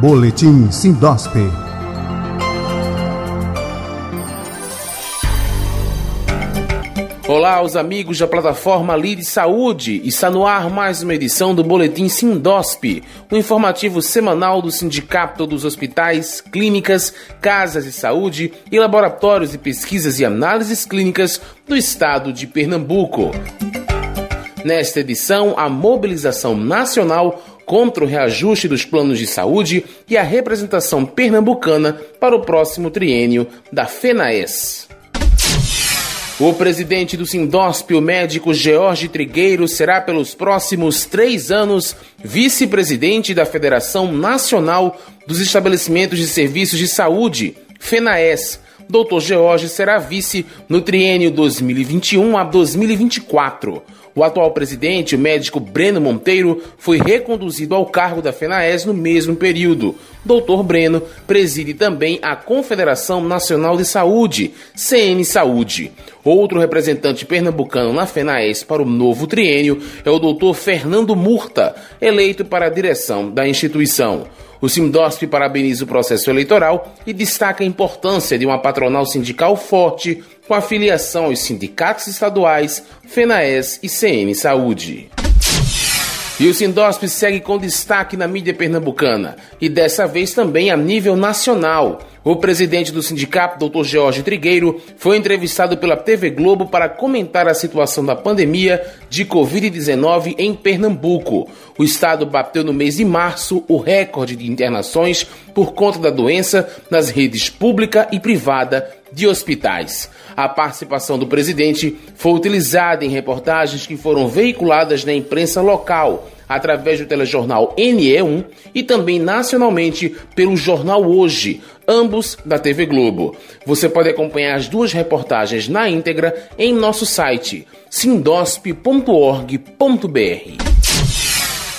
Boletim Sindosp. Olá, os amigos da plataforma Lide Saúde. Está no ar mais uma edição do Boletim Sindosp, o um informativo semanal do Sindicato dos Hospitais, Clínicas, Casas de Saúde e Laboratórios de Pesquisas e Análises Clínicas do Estado de Pernambuco. Nesta edição, a mobilização nacional contra o reajuste dos planos de saúde e a representação pernambucana para o próximo triênio da FENAES. O presidente do Sindosp, o médico George Trigueiro, será pelos próximos três anos vice-presidente da Federação Nacional dos Estabelecimentos de Serviços de Saúde, FENAES. Dr. George será vice no triênio 2021 a 2024. O atual presidente, o médico Breno Monteiro, foi reconduzido ao cargo da FENAES no mesmo período. Dr. Breno preside também a Confederação Nacional de Saúde, CN Saúde. Outro representante pernambucano na FENAES para o novo triênio é o Dr. Fernando Murta, eleito para a direção da instituição. O Simdosp parabeniza o processo eleitoral e destaca a importância de uma patronal sindical forte com afiliação aos sindicatos estaduais, FENAES e CN Saúde. E o Sindosp segue com destaque na mídia pernambucana, e dessa vez também a nível nacional. O presidente do sindicato, Dr. Jorge Trigueiro, foi entrevistado pela TV Globo para comentar a situação da pandemia de Covid-19 em Pernambuco. O estado bateu no mês de março o recorde de internações por conta da doença nas redes pública e privada de hospitais. A participação do presidente foi utilizada em reportagens que foram veiculadas na imprensa local, através do telejornal NE1 e também nacionalmente pelo Jornal Hoje, ambos da TV Globo. Você pode acompanhar as duas reportagens na íntegra em nosso site sindosp.org.br.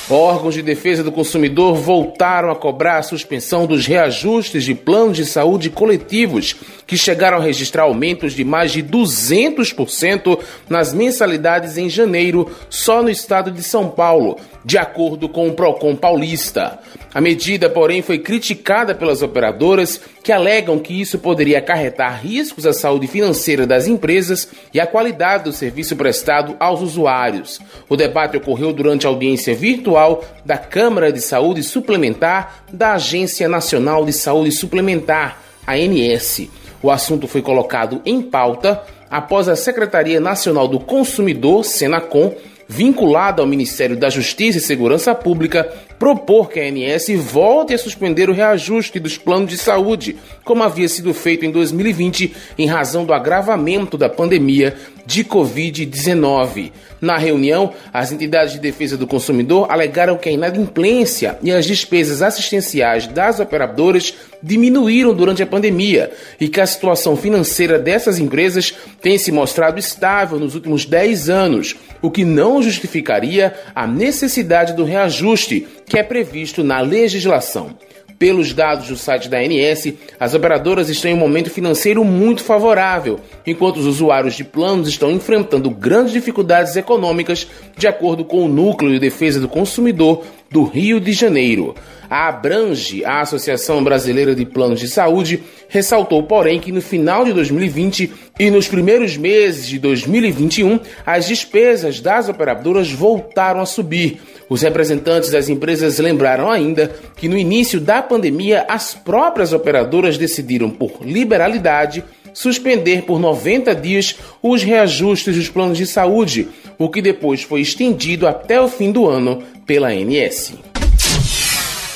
Órgãos de defesa do consumidor voltaram a cobrar a suspensão dos reajustes de planos de saúde coletivos, que chegaram a registrar aumentos de mais de 200% nas mensalidades em janeiro, só no estado de São Paulo, de acordo com o Procon Paulista. A medida, porém, foi criticada pelas operadoras, que alegam que isso poderia acarretar riscos à saúde financeira das empresas e à qualidade do serviço prestado aos usuários. O debate ocorreu durante a audiência virtual da Câmara de Saúde Suplementar da Agência Nacional de Saúde Suplementar, ANS. O assunto foi colocado em pauta após a Secretaria Nacional do Consumidor, Senacom, vinculada ao Ministério da Justiça e Segurança Pública, propor que a ANS volte a suspender o reajuste dos planos de saúde, como havia sido feito em 2020, em razão do agravamento da pandemia de Covid-19. Na reunião, as entidades de defesa do consumidor alegaram que a inadimplência e as despesas assistenciais das operadoras diminuíram durante a pandemia e que a situação financeira dessas empresas tem se mostrado estável nos últimos 10 anos, o que não justificaria a necessidade do reajuste que é previsto na legislação. Pelos dados do site da ANS, as operadoras estão em um momento financeiro muito favorável, enquanto os usuários de planos estão enfrentando grandes dificuldades econômicas, de acordo com o Núcleo de Defesa do Consumidor do Rio de Janeiro. A Abrange, a Associação Brasileira de Planos de Saúde, ressaltou, porém, que no final de 2020 e nos primeiros meses de 2021, as despesas das operadoras voltaram a subir os representantes das empresas lembraram ainda que no início da pandemia as próprias operadoras decidiram, por liberalidade, suspender por 90 dias os reajustes dos planos de saúde, o que depois foi estendido até o fim do ano pela ANS.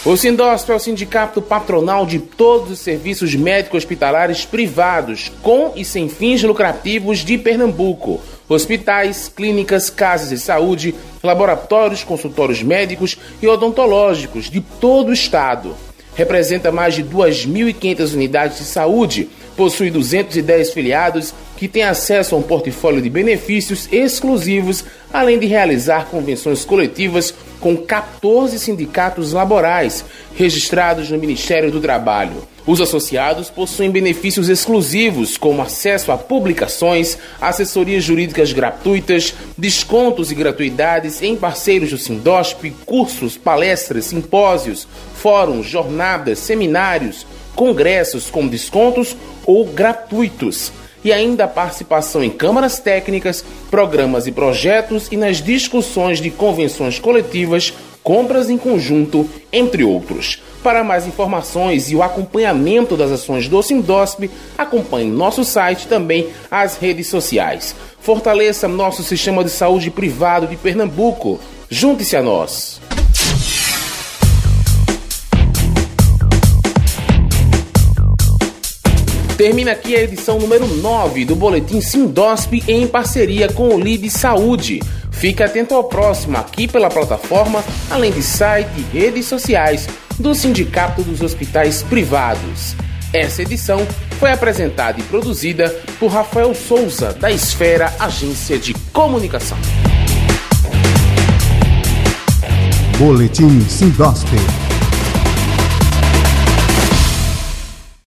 O Sindosp é o sindicato patronal de todos os serviços médico-hospitalares privados, com e sem fins lucrativos de Pernambuco hospitais, clínicas, casas de saúde, laboratórios, consultórios médicos e odontológicos de todo o estado. Representa mais de 2.500 unidades de saúde, possui 210 filiados que têm acesso a um portfólio de benefícios exclusivos, além de realizar convenções coletivas com 14 sindicatos laborais registrados no Ministério do Trabalho. Os associados possuem benefícios exclusivos, como acesso a publicações, assessorias jurídicas gratuitas, descontos e gratuidades em parceiros do Sindosp, cursos, palestras, simpósios, fóruns, jornadas, seminários, congressos com descontos ou gratuitos e ainda a participação em câmaras técnicas, programas e projetos e nas discussões de convenções coletivas, compras em conjunto, entre outros. Para mais informações e o acompanhamento das ações do Sindosp, acompanhe nosso site também as redes sociais. Fortaleça nosso sistema de saúde privado de Pernambuco. Junte-se a nós. Termina aqui a edição número 9 do Boletim Sindosp em parceria com o LID Saúde. Fique atento ao próximo aqui pela plataforma, além de site e redes sociais do Sindicato dos Hospitais Privados. Essa edição foi apresentada e produzida por Rafael Souza, da Esfera Agência de Comunicação. Boletim Sindosp